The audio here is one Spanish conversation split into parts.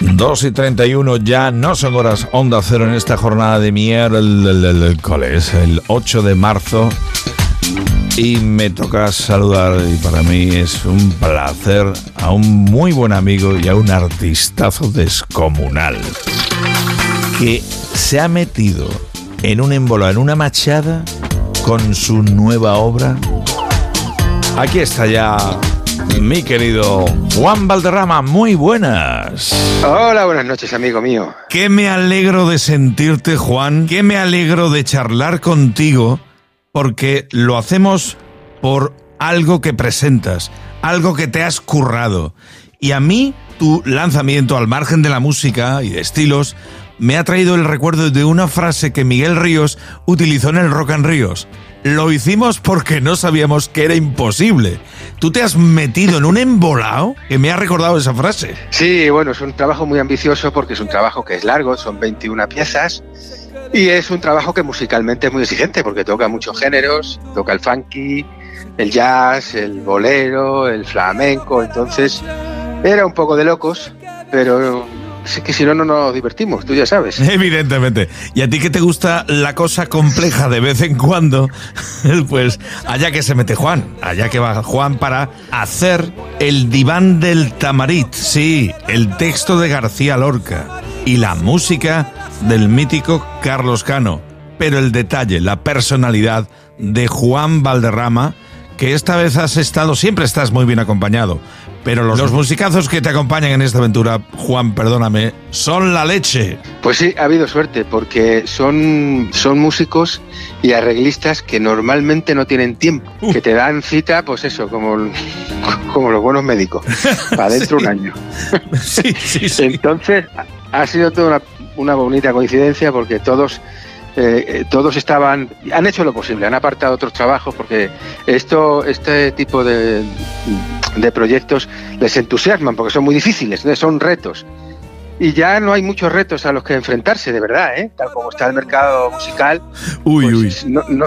2 y 31 ya no son horas onda cero en esta jornada de miércoles, el 8 de marzo. Y me toca saludar, y para mí es un placer, a un muy buen amigo y a un artistazo descomunal que se ha metido en un émbolo, en una machada, con su nueva obra. Aquí está ya mi querido Juan Valderrama, muy buenas. Hola, buenas noches, amigo mío. Qué me alegro de sentirte, Juan. Qué me alegro de charlar contigo, porque lo hacemos por algo que presentas, algo que te has currado. Y a mí, tu lanzamiento al margen de la música y de estilos, me ha traído el recuerdo de una frase que Miguel Ríos utilizó en el Rock and Ríos. Lo hicimos porque no sabíamos que era imposible. Tú te has metido en un embolado que me ha recordado esa frase. Sí, bueno, es un trabajo muy ambicioso porque es un trabajo que es largo, son 21 piezas. Y es un trabajo que musicalmente es muy exigente porque toca muchos géneros, toca el funky, el jazz, el bolero, el flamenco, entonces era un poco de locos, pero es que si no, no nos divertimos, tú ya sabes. Evidentemente. Y a ti que te gusta la cosa compleja de vez en cuando, pues allá que se mete Juan, allá que va Juan para hacer el diván del tamarit, sí, el texto de García Lorca y la música del mítico Carlos Cano. Pero el detalle, la personalidad de Juan Valderrama, que esta vez has estado, siempre estás muy bien acompañado, pero los, musicazos que te acompañan en esta aventura, Juan, perdóname, son la leche. Pues sí, ha habido suerte, porque son, son músicos y arreglistas que normalmente no tienen tiempo, uh. que te dan cita, pues eso, como, como los buenos médicos, para dentro de un año. sí, sí, sí. Entonces, ha sido toda una, una bonita coincidencia porque todos eh, eh, todos estaban, han hecho lo posible, han apartado otros trabajos porque esto, este tipo de, de proyectos les entusiasman porque son muy difíciles, son retos. Y ya no hay muchos retos a los que enfrentarse, de verdad, ¿eh? tal como está el mercado musical. Uy, pues uy. no,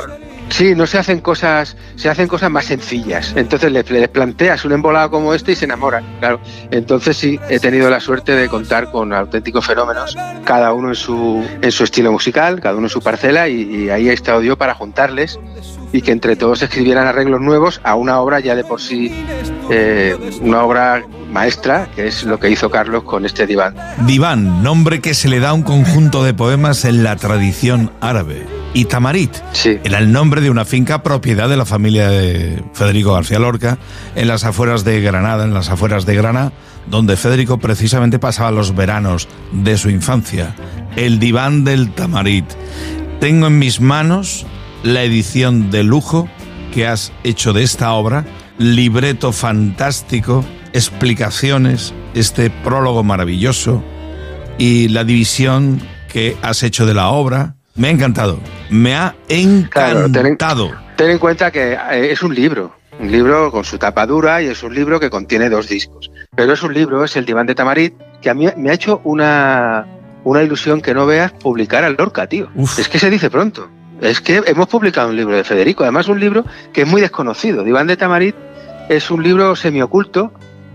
Sí, no se hacen cosas, se hacen cosas más sencillas. Entonces les, planteas un embolado como este y se enamoran, claro. Entonces sí, he tenido la suerte de contar con auténticos fenómenos, cada uno en su, en su estilo musical, cada uno en su parcela, y, ahí he estado yo para juntarles y que entre todos escribieran arreglos nuevos a una obra ya de por sí, eh, una obra maestra, que es lo que hizo Carlos con este diván. Diván, nombre que se le da a un conjunto de poemas en la tradición árabe y Tamarit. Era el nombre de una finca propiedad de la familia de Federico García Lorca en las afueras de Granada, en las afueras de Granada, donde Federico precisamente pasaba los veranos de su infancia. El diván del Tamarit. Tengo en mis manos la edición de lujo que has hecho de esta obra, libreto fantástico, explicaciones, este prólogo maravilloso y la división que has hecho de la obra me ha encantado. Me ha encantado. ten, en cuenta que eh, es un libro. Un libro con su tapa dura y es un libro que contiene dos discos. Pero es un libro, es el Diván de Tamarit, que a mí me ha hecho una, una ilusión que no veas publicar al Lorca, tío. Es que se dice pronto. Es que hemos publicado un libro de Federico, además un libro que es muy desconocido. Diván de Tamarit es un libro semioculto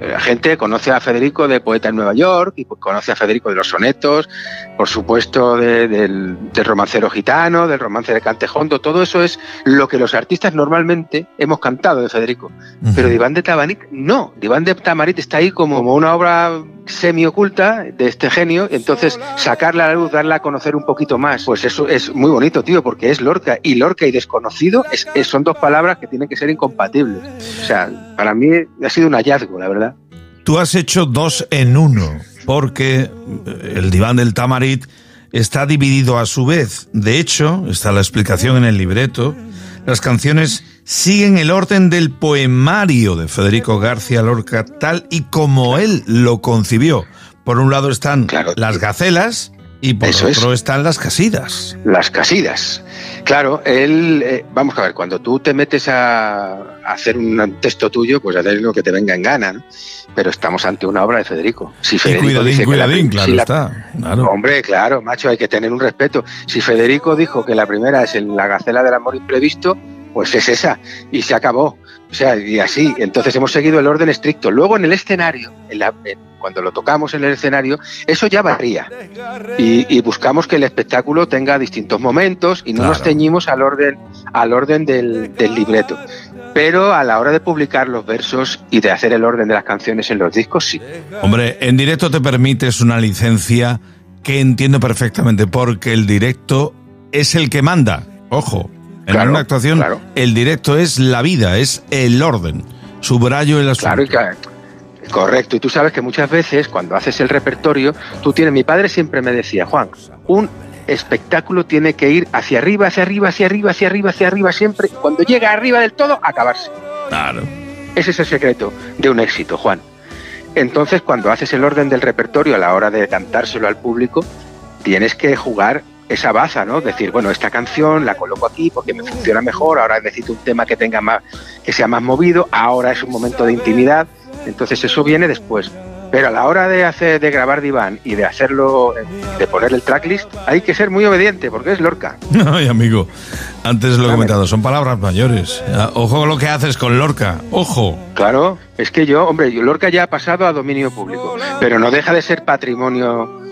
la gente conoce a Federico de Poeta en Nueva York y conoce a Federico de los sonetos, por supuesto del, romancero gitano, del romance de Cantejondo, todo eso es lo que los artistas normalmente hemos cantado de Federico. Pero Diván de Tabarit no, Diván de Tamarit está ahí como, una obra semi-oculta de este genio, entonces sacarla a la luz, darla a conocer un poquito más, pues eso es muy bonito, tío, porque es Lorca, y Lorca y desconocido son dos palabras que tienen que ser incompatibles. O sea, para mí ha sido un hallazgo, la verdad. Tú has hecho dos en uno, porque el diván del Tamarit está dividido a su vez. De hecho, está la explicación en el libreto, las canciones siguen el orden del poemario de Federico García Lorca tal y como él lo concibió. Por un lado están las gacelas y por otro están las casidas. Las casidas. Claro, él, eh, vamos a ver, cuando tú te metes a, hacer un texto tuyo, pues hacer lo que te venga en gana, pero estamos ante una obra de Federico. Si Federico cuidadín, cuidadín, claro está. Hombre, claro, macho, hay que tener un respeto. Si Federico dijo que la primera es la gacela del amor imprevisto, pues es esa, y se acabó. O sea, y así. Entonces hemos seguido el orden estricto. Luego en el escenario, en la, cuando lo tocamos en el escenario, eso ya varía. Y, buscamos que el espectáculo tenga distintos momentos y no nos ceñimos al orden, al orden del, del libreto. Pero a la hora de publicar los versos y de hacer el orden de las canciones en los discos, sí. Hombre, en directo te permites una licencia que entiendo perfectamente, porque el directo es el que manda. Ojo, en una actuación el directo es la vida, es el orden. Subrayo el asunto. Claro, correcto. Y tú sabes que muchas veces cuando haces el repertorio, tú tienes, mi padre siempre me decía, Juan, un espectáculo tiene que ir hacia arriba, hacia arriba, hacia arriba, hacia arriba, hacia arriba, siempre. Cuando llega arriba del todo, acabarse. Claro. Ese es el secreto de un éxito, Juan. Entonces, cuando haces el orden del repertorio a la hora de cantárselo al público, tienes que jugar esa baza, ¿no? Decir, bueno, esta canción la coloco aquí porque me funciona mejor, ahora necesito un tema que tenga más, que sea más movido, ahora es un momento de intimidad, entonces eso viene después. Pero a la hora de hacer, de grabar diván y de hacerlo, de poner el tracklist, hay que ser muy obediente, porque es Lorca. Ay, amigo, antes lo he comentado, son palabras mayores. Ojo con lo que haces con Lorca, ojo. Claro, es que yo, hombre, Lorca ya ha pasado a dominio público, pero no deja de ser patrimonio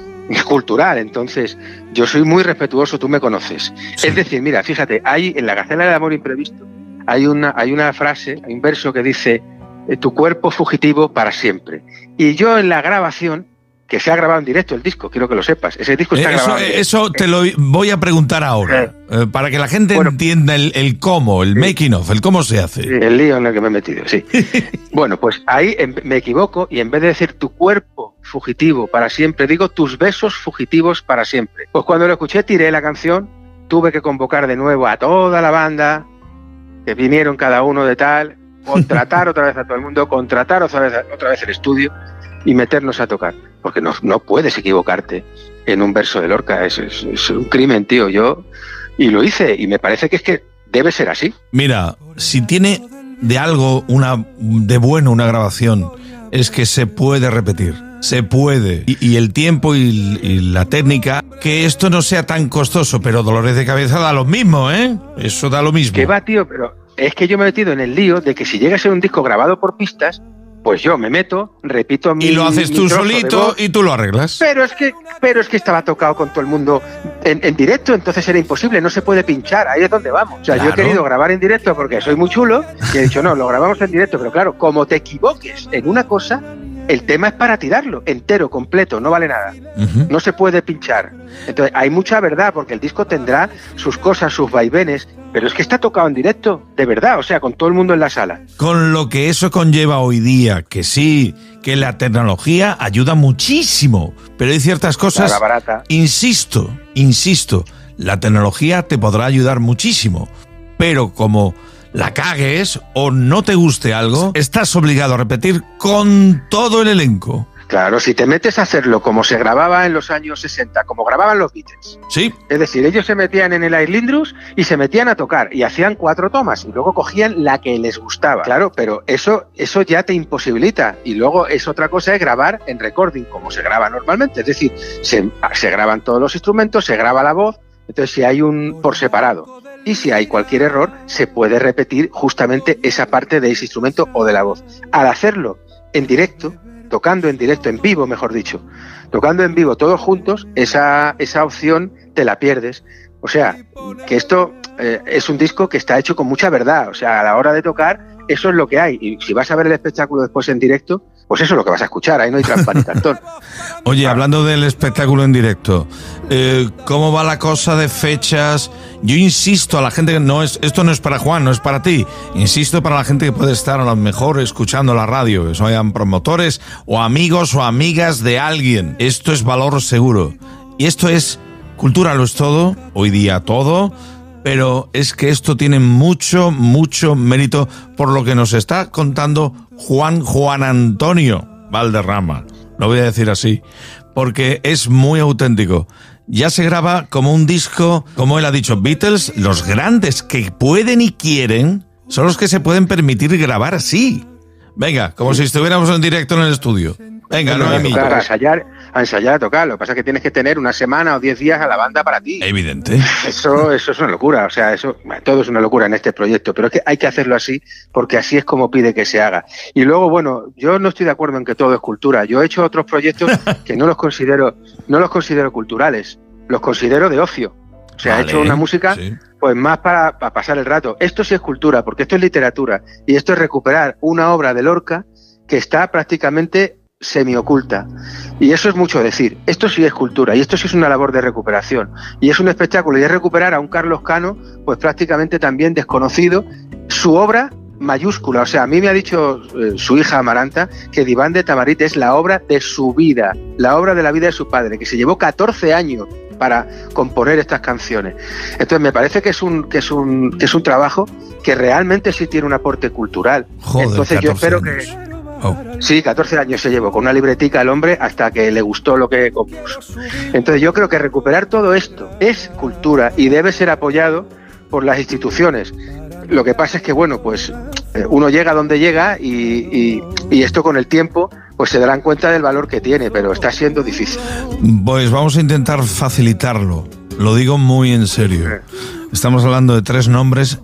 cultural. Entonces, yo soy muy respetuoso, tú me conoces. Es decir, mira, fíjate, hay en la Gacela del Amor Imprevisto, hay una, hay una frase, hay un verso que dice, eh, tu cuerpo fugitivo para siempre. Y yo en la grabación que se ha grabado en directo el disco, quiero que lo sepas. Ese disco está eso, grabado. Eso te lo voy a preguntar ahora, eh, para que la gente entienda el, cómo, el making of, el cómo se hace. el lío en el que me he metido, sí. bueno, pues ahí me equivoco y en vez de decir tu cuerpo fugitivo para siempre, digo tus besos fugitivos para siempre. Pues cuando lo escuché, tiré la canción, tuve que convocar de nuevo a toda la banda, que vinieron cada uno de tal, contratar otra vez a todo el mundo, contratar otra vez, otra vez el estudio y meternos a tocar. Porque no, no puedes equivocarte en un verso de Lorca. Es, es, un crimen, tío. Yo. Y lo hice. Y me parece que es que debe ser así. Mira, si tiene de algo una de bueno una grabación, es que se puede repetir. Se puede. Y, el tiempo y, y, la técnica, que esto no sea tan costoso, pero dolores de cabeza da lo mismo, ¿eh? Eso da lo mismo. Que va, tío, pero es que yo me he metido en el lío de que si llega a ser un disco grabado por pistas, pues yo me meto, repito mi. Y lo haces tú solito y tú lo arreglas. Pero es que, pero es que estaba tocado con todo el mundo en, directo, entonces era imposible, no se puede pinchar, ahí es donde vamos. O sea, yo he querido grabar en directo porque soy muy chulo y he dicho, no, lo grabamos en directo, pero claro, como te equivoques en una cosa, el tema es para tirarlo, entero, completo, no vale nada. No se puede pinchar. Entonces, hay mucha verdad, porque el disco tendrá sus cosas, sus vaivenes, pero es que está tocado en directo, de verdad, o sea, con todo el mundo en la sala. Con lo que eso conlleva hoy día, que sí, que la tecnología ayuda muchísimo, pero hay ciertas cosas. barata. Insisto, insisto, la tecnología te podrá ayudar muchísimo, pero como la cagues o no te guste algo, estás obligado a repetir con todo el elenco. Claro, si te metes a hacerlo como se grababa en los años 60, como grababan los Beatles. Sí. Es decir, ellos se metían en el Airlindrus y se metían a tocar y hacían cuatro tomas y luego cogían la que les gustaba. Claro, pero eso, eso ya te imposibilita. Y luego es otra cosa es grabar en recording, como se graba normalmente. Es decir, se, se graban todos los instrumentos, se graba la voz, entonces si hay un por separado y si hay cualquier error, se puede repetir justamente esa parte de ese instrumento o de la voz. Al hacerlo en directo, tocando en directo, en vivo, mejor dicho, tocando en vivo todos juntos, esa, esa opción te la pierdes. O sea, que esto eh, es un disco que está hecho con mucha verdad. O sea, a la hora de tocar, eso es lo que hay. Y si vas a ver el espectáculo después en directo, pues eso es lo que vas a escuchar, ahí no hay trampa ni cartón. Oye, hablando del espectáculo en directo, eh, ¿cómo va la cosa de fechas? Yo insisto a la gente que no es, esto no es para Juan, no es para ti. Insisto para la gente que puede estar a lo mejor escuchando la radio, que sean promotores o amigos o amigas de alguien. Esto es valor seguro. Y esto es cultura, lo es todo, hoy día todo pero es que esto tiene mucho, mucho mérito por lo que nos está contando Juan Juan Antonio Valderrama. Lo voy a decir así, porque es muy auténtico. Ya se graba como un disco, como él ha dicho, Beatles, los grandes que pueden y quieren, son los que se pueden permitir grabar así. Venga, como si estuviéramos en directo en el estudio. Venga, no, ensayar, a ensayar, a tocar. Lo que pasa es que tienes que tener una semana o diez días a la banda para ti. Evidente. Eso, eso es una locura. O sea, eso, todo es una locura en este proyecto. Pero es que hay que hacerlo así porque así es como pide que se haga. Y luego, bueno, yo no estoy de acuerdo en que todo es cultura. Yo he hecho otros proyectos que no los considero, no los considero culturales. Los considero de ocio. O sea, he hecho una música pues más para, para, pasar el rato. Esto sí es cultura, porque esto es literatura. Y esto es recuperar una obra de Lorca que está prácticamente semioculta. Y eso es mucho decir. Esto sí es cultura y esto sí es una labor de recuperación. Y es un espectáculo y es recuperar a un Carlos Cano, pues prácticamente también desconocido, su obra mayúscula. O sea, a mí me ha dicho eh, su hija Amaranta que Diván de Tamarit es la obra de su vida, la obra de la vida de su padre, que se llevó 14 años para componer estas canciones. Entonces me parece que es un que es un que es un trabajo que realmente sí tiene un aporte cultural. Entonces yo espero que oh. Sí, 14 años se llevó con una libretica el hombre hasta que le gustó lo que compuso. Entonces yo creo que recuperar todo esto es cultura y debe ser apoyado por las instituciones. Lo que pasa es que, bueno, pues eh, uno llega donde llega y, y esto con el tiempo pues se darán cuenta del valor que tiene, pero está siendo difícil. Pues vamos a intentar facilitarlo. Lo digo muy en serio. Estamos hablando de tres nombres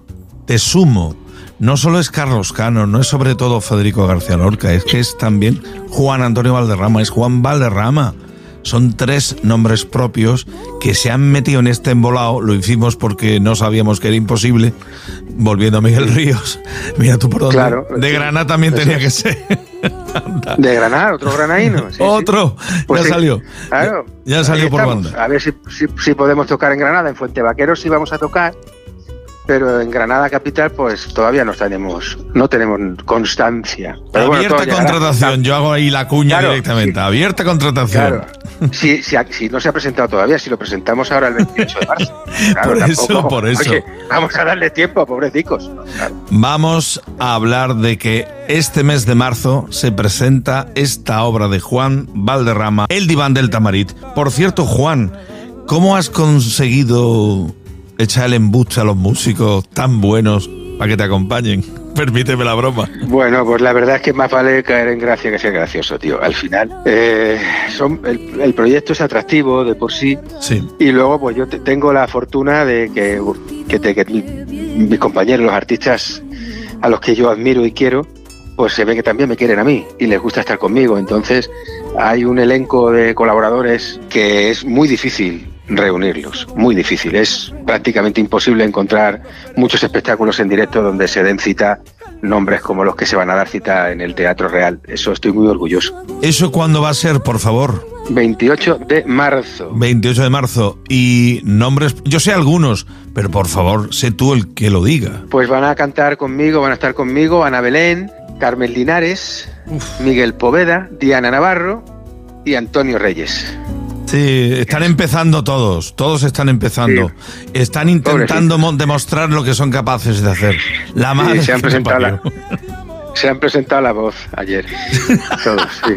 de sumo. No solo es Carlos Cano, no es sobre todo Federico García Lorca, es que es también Juan Antonio Valderrama, es Juan Valderrama. Son tres nombres propios que se han metido en este embolado. Lo hicimos porque no sabíamos que era imposible. Volviendo a Miguel Ríos. Mira tú por dónde. Claro, de Granada también tenía que ser. De Granada, otro granaíno. otro. Pues ya salió. Ya, salió por banda. A ver si, si, podemos tocar en Granada. En Fuente Vaqueros sí vamos a tocar pero en Granada capital pues todavía no tenemos no tenemos constancia. Abierta contratación, yo hago ahí la cuña directamente. Abierta contratación. Claro. Si, si, no se ha presentado todavía, si lo presentamos ahora el 28 de marzo. por eso, por eso. vamos a darle tiempo, pobrecicos. Vamos a hablar de que este mes de marzo se presenta esta obra de Juan Valderrama, El diván del Tamarit. Por cierto, Juan, ¿cómo has conseguido echar el embuste a los músicos tan buenos para que te acompañen. Permíteme la broma. Bueno, pues la verdad es que más vale caer en gracia que ser gracioso, tío. Al final, eh, son, el, proyecto es atractivo de por sí. Sí. Y luego, pues yo tengo la fortuna de que, que, mis compañeros, los artistas a los que yo admiro y quiero, pues se ve que también me quieren a mí y les gusta estar conmigo. Entonces, hay un elenco de colaboradores que es muy difícil reunirlos. Muy difícil. Es prácticamente imposible encontrar muchos espectáculos en directo donde se den cita nombres como los que se van a dar cita en el Teatro Real. Eso estoy muy orgulloso. ¿Eso cuándo va a ser, por favor? 28 de marzo. 28 de marzo. Y nombres, yo sé algunos, pero por favor, sé tú el que lo diga. Pues van a cantar conmigo, van a estar conmigo Ana Belén, Carmen Linares, Miguel Poveda, Diana Navarro y Antonio Reyes. Sí, están empezando todos, todos están empezando. Están intentando demostrar lo que son capaces de hacer. La madre se han presentado la, se han presentado la voz ayer. Todos, sí.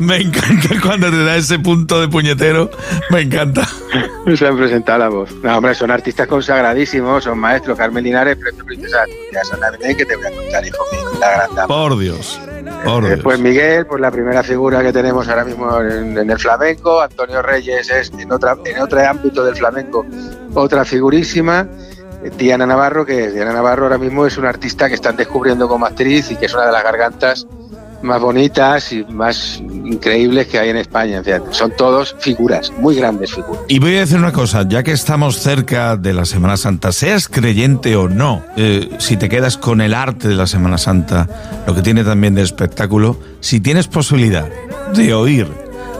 Me encanta cuando te da ese punto de puñetero. Me encanta. Se han presentado la voz. No, hombre, son artistas consagradísimos, son maestros. Carmen Linares, premio Princesa Asturias, que te voy a contar, hijo mío, la gran dama. Por Dios. Después Miguel, pues la primera figura que tenemos ahora mismo en, el flamenco. Antonio Reyes es en, otra, en otro ámbito del flamenco otra figurísima. Diana Navarro, que Diana Navarro ahora mismo es una artista que están descubriendo como actriz y que es una de las gargantas más bonitas y más increíbles que hay en España. son todos figuras, muy grandes figuras. Y voy a decir una cosa, ya que estamos cerca de la Semana Santa, seas creyente o no, eh, si te quedas con el arte de la Semana Santa, lo que tiene también de espectáculo, si tienes posibilidad de oír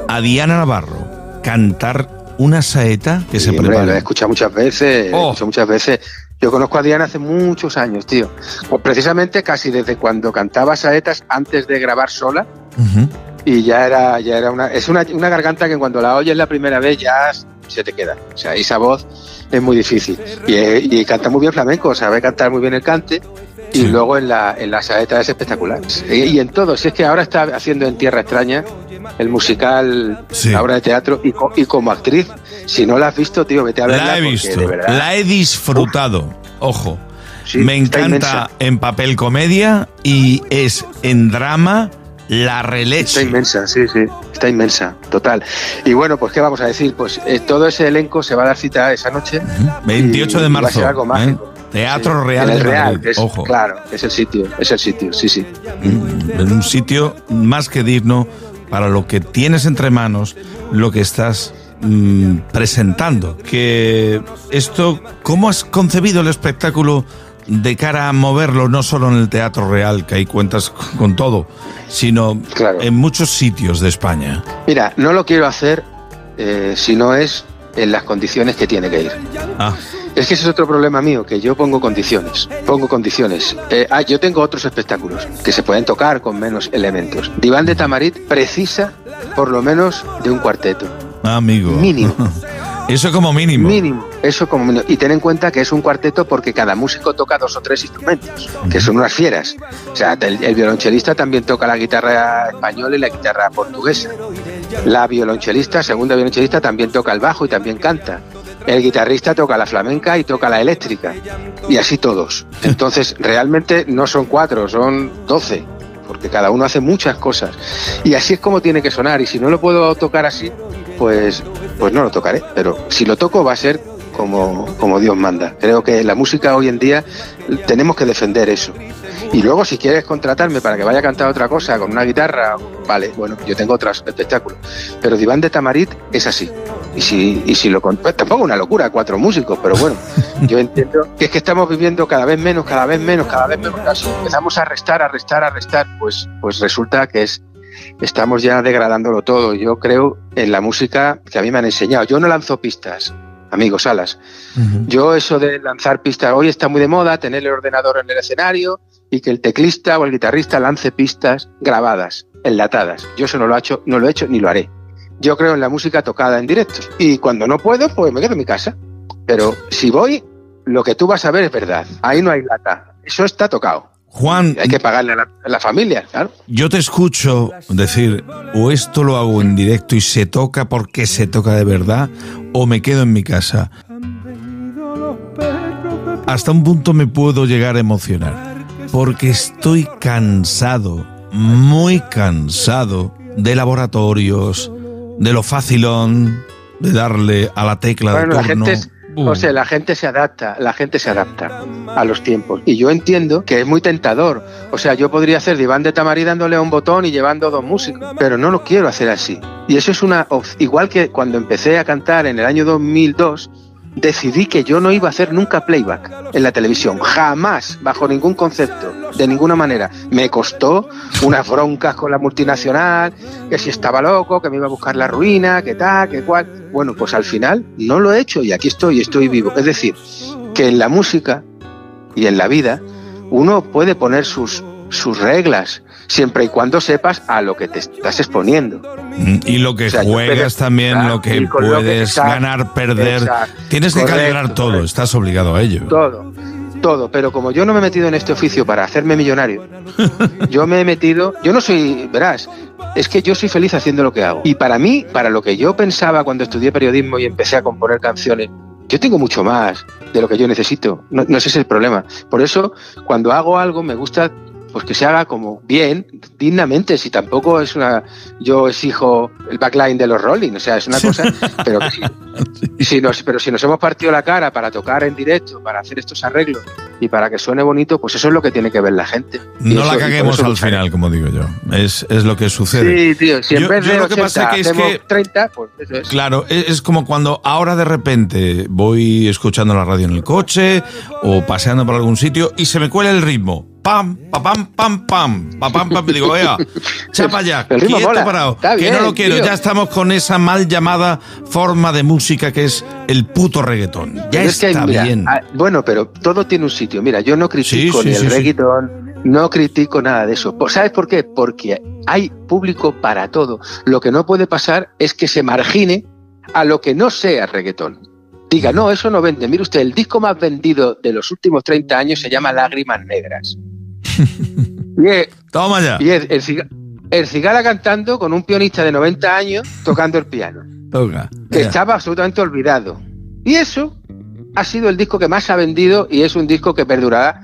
a Diana Navarro cantar una saeta que se prepara. Lo he escuchado muchas veces, oh. muchas veces. Yo conozco a Diana hace muchos años, tío. Pues precisamente casi desde cuando cantaba saetas antes de grabar sola. Y ya era, ya era una. Es una, una, garganta que cuando la oyes la primera vez ya se te queda. O sea, esa voz es muy difícil. Y, y canta muy bien flamenco, sabe cantar muy bien el cante. Y luego en la, en la saeta es espectacular. Y, en todo, si es que ahora está haciendo en Tierra Extraña el musical, la obra de teatro, y, y, como actriz, si no la has visto, tío, vete a verla. La he visto, la he disfrutado, ojo. Me encanta en papel comedia y es en drama la releche. Está inmensa, sí, sí, está inmensa, total. Y bueno, pues ¿qué vamos a decir? Pues eh, todo ese elenco se va a dar cita esa noche. 28 de marzo. ¿eh? Teatro Real el Real, Ojo. Claro, es el sitio, es el sitio, sí, sí. En un sitio más que digno para lo que tienes entre manos, lo que estás mm, presentando. Que esto, ¿cómo has concebido el espectáculo de cara a moverlo no solo en el Teatro Real, que ahí cuentas con todo, sino en muchos sitios de España? Mira, no lo quiero hacer eh, si no es en las condiciones que tiene que ir. Ah. Es que ese es otro problema mío, que yo pongo condiciones. Pongo condiciones. Eh, ah, yo tengo otros espectáculos que se pueden tocar con menos elementos. Diván de Tamarit precisa por lo menos de un cuarteto. amigo. Mínimo. Eso como mínimo. Mínimo, eso como mínimo. Y ten en cuenta que es un cuarteto porque cada músico toca dos o tres instrumentos, que son unas fieras. O sea, el, violonchelista también toca la guitarra española y la guitarra portuguesa. La violonchelista, segunda violonchelista, también toca el bajo y también canta. El guitarrista toca la flamenca y toca la eléctrica. Y así todos. Entonces, realmente no son cuatro, son doce porque cada uno hace muchas cosas. Y así es como tiene que sonar. Y si no lo puedo tocar así, pues, pues no lo tocaré. Pero si lo toco va a ser como, como Dios manda. Creo que la música hoy en día tenemos que defender eso. Y luego si quieres contratarme para que vaya a cantar otra cosa con una guitarra, vale, bueno, yo tengo otros espectáculos. Pero Diván de Tamarit es así. Y si, y si lo pues tampoco una locura, cuatro músicos, pero bueno, yo entiendo que es que estamos viviendo cada vez menos, cada vez menos, cada vez menos. Casi empezamos a restar, a restar, a restar, pues, pues resulta que es estamos ya degradándolo todo. Yo creo en la música que a mí me han enseñado. Yo no lanzo pistas, amigos, alas. Yo eso de lanzar pistas, hoy está muy de moda tener el ordenador en el escenario y que el teclista o el guitarrista lance pistas grabadas, enlatadas. Yo eso no lo he hecho, no lo he hecho ni lo haré. Yo creo en la música tocada en directo. Y cuando no puedo, pues me quedo en mi casa. Pero si voy, lo que tú vas a ver es verdad. Ahí no hay lata. Eso está tocado. Juan. Hay que pagarle a la, familia, claro. Yo te escucho decir, o esto lo hago en directo y se toca porque se toca de verdad, o me quedo en mi casa. Hasta un punto me puedo llegar a emocionar, porque estoy cansado, muy cansado de laboratorios, de lo facilón, de darle a la tecla de turno. O sea, la gente se adapta, la gente se adapta a los tiempos. Y yo entiendo que es muy tentador. O sea, yo podría hacer diván de tamarí dándole a un botón y llevando dos músicos, pero no lo quiero hacer así. Y eso es una igual que cuando empecé a cantar en el año 2002, decidí que yo no iba a hacer nunca playback en la televisión, jamás, bajo ningún concepto, de ninguna manera. Me costó unas broncas con la multinacional, que si estaba loco, que me iba a buscar la ruina, que tal, que cual. Bueno, pues al final no lo he hecho y aquí estoy, estoy vivo. Es decir, que en la música y en la vida uno puede poner sus, sus reglas, siempre y cuando sepas a lo que te estás exponiendo. Mm, y lo que juegas también, lo que puedes ganar, perder. Tienes que calibrar todo, estás obligado a ello. Todo, todo. Pero como yo no me he metido en este oficio para hacerme millonario, yo me he metido, yo no soy, verás, es que yo soy feliz haciendo lo que hago. Y para mí, para lo que yo pensaba cuando estudié periodismo y empecé a componer canciones, yo tengo mucho más de lo que yo necesito. No, no ese es el problema. Por eso, cuando hago algo, me gusta pues que se haga como bien, dignamente, si tampoco es una, yo exijo el backline de los Rolling, o sea, es una cosa, pero si, nos, pero si nos hemos partido la cara para tocar en directo, para hacer estos arreglos y para que suene bonito, pues eso es lo que tiene que ver la gente. no la caguemos al final, como digo yo, es, es lo que sucede. Sí, tío, si en vez de 80 que es que, 30, pues eso es. Claro, es, es como cuando ahora de repente voy escuchando la radio en el coche o paseando por algún sitio y se me cuela el ritmo pam, pam, pam, pam, pam, pam, pam, digo, vea, chapa ya, quieto parado, que no lo quiero, ya estamos con esa mal llamada forma de música que es el puto reggaetón. Ya está bien. Ah, bueno, pero todo tiene un sitio. Mira, yo no critico ni el reggaetón, no critico nada de eso. ¿Sabes por qué? Porque hay público para todo. Lo que no puede pasar es que se margine a lo que no sea reggaetón diga, no, eso no vende. Mire usted, el disco más vendido de los últimos 30 años se llama Lágrimas Negras. Toma ya. Y el, cigala cantando con un pianista de 90 años tocando el piano. Que estaba absolutamente olvidado. Y eso ha sido el disco que más ha vendido y es un disco que perdurará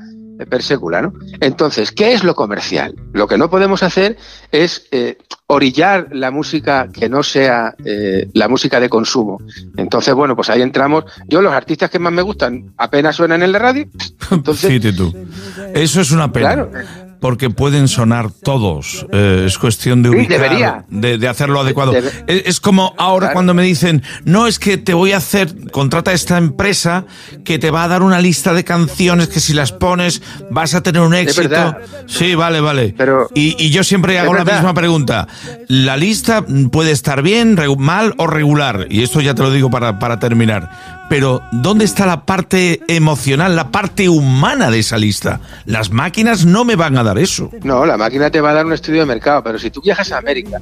per secula, ¿no? Entonces, ¿qué es lo comercial? Lo que no podemos hacer es eh, orillar la música que no sea eh, la música de consumo. Entonces, bueno, pues ahí entramos. Yo los artistas que más me gustan apenas suenan en la radio. Entonces, tú. Eso es una pena. Claro porque pueden sonar todos. Eh, es cuestión de ubicar, de, hacerlo adecuado. es, como ahora cuando me dicen, no, es que te voy a hacer, contrata esta empresa que te va a dar una lista de canciones que si las pones vas a tener un éxito. Sí, vale, vale. Pero, y, yo siempre hago la misma pregunta. La lista puede estar bien, mal o regular. Y esto ya te lo digo para, para terminar pero ¿dónde está la parte emocional, la parte humana de esa lista? Las máquinas no me van a dar eso. No, la máquina te va a dar un estudio de mercado, pero si tú viajas a América,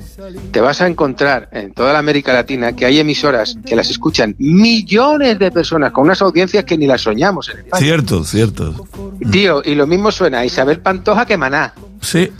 te vas a encontrar en toda la América Latina que hay emisoras que las escuchan millones de personas con unas audiencias que ni las soñamos en España. Cierto, cierto. Tío, y lo mismo suena a Isabel Pantoja que Maná. Sí.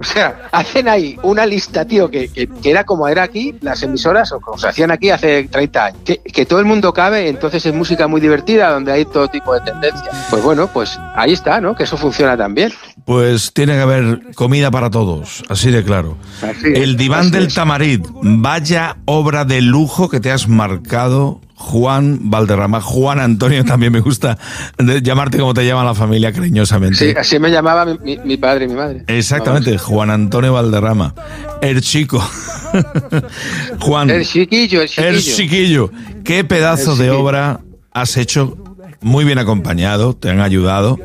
O sea, hacen ahí una lista, tío, que, que, era como era aquí, las emisoras, o como se hacían aquí hace 30 años. Que, que, todo el mundo cabe, entonces es música muy divertida, donde hay todo tipo de tendencias. Pues bueno, pues ahí está, ¿no? Que eso funciona también. Pues tiene que haber comida para todos, así de claro. el diván del Tamarit, vaya obra de lujo que te has marcado Juan Valderrama. Juan Antonio también me gusta llamarte como te llama la familia cariñosamente. Sí, así me llamaba mi, padre y mi madre. Exactamente, Juan Antonio Valderrama. El chico. Juan. El chiquillo, el chiquillo. El chiquillo. Qué pedazo de obra has hecho. Muy bien acompañado, te han ayudado.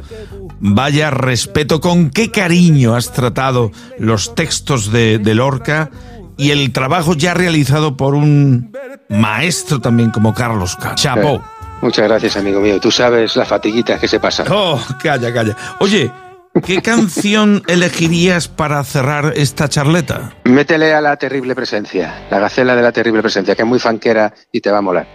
Vaya respeto, con qué cariño has tratado los textos de, de Lorca y el trabajo ya realizado por un maestro también como Carlos Chapo. Muchas gracias, amigo mío. Tú sabes las fatiguitas que se pasan. Oh, calla, calla. Oye, ¿qué canción elegirías para cerrar esta charleta? Métele a la terrible presencia, la gacela de la terrible presencia, que es muy fanquera y te va a molar.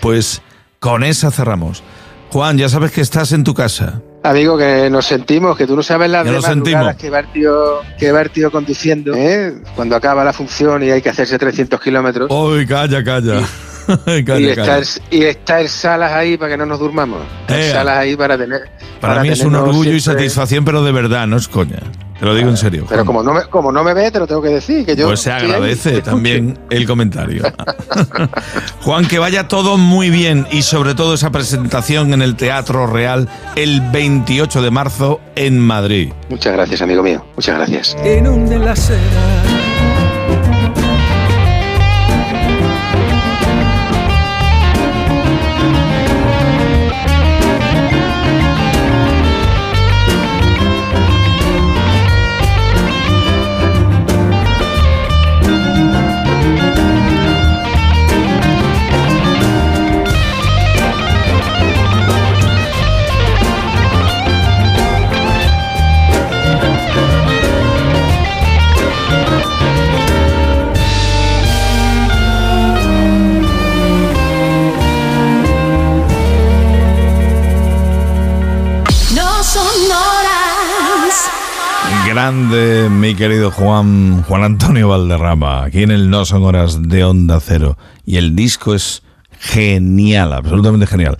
Pues con esa cerramos. Juan, ya sabes que estás en tu casa. Amigo, que nos sentimos, que tú no sabes las madrugadas que va el tío, que va el tío conduciendo, ¿eh? cuando acaba la función y hay que hacerse 300 kilómetros. ¡Uy, calla, calla! Y, está el, y, está Salas ahí para que no nos durmamos. El Salas ahí para tener... Para, mí es un orgullo y satisfacción, pero de verdad, no es coña. Te lo digo en serio. Pero como no, me, como no me ve, te lo tengo que decir. Que yo pues se agradece también el comentario. Juan, que vaya todo muy bien y sobre todo esa presentación en el Teatro Real el 28 de marzo en Madrid. Muchas gracias, amigo mío. Muchas gracias. grande, Juan, Juan Antonio Valderrama, aquí en el No Son Horas de Onda Cero. Y el disco es genial, absolutamente genial.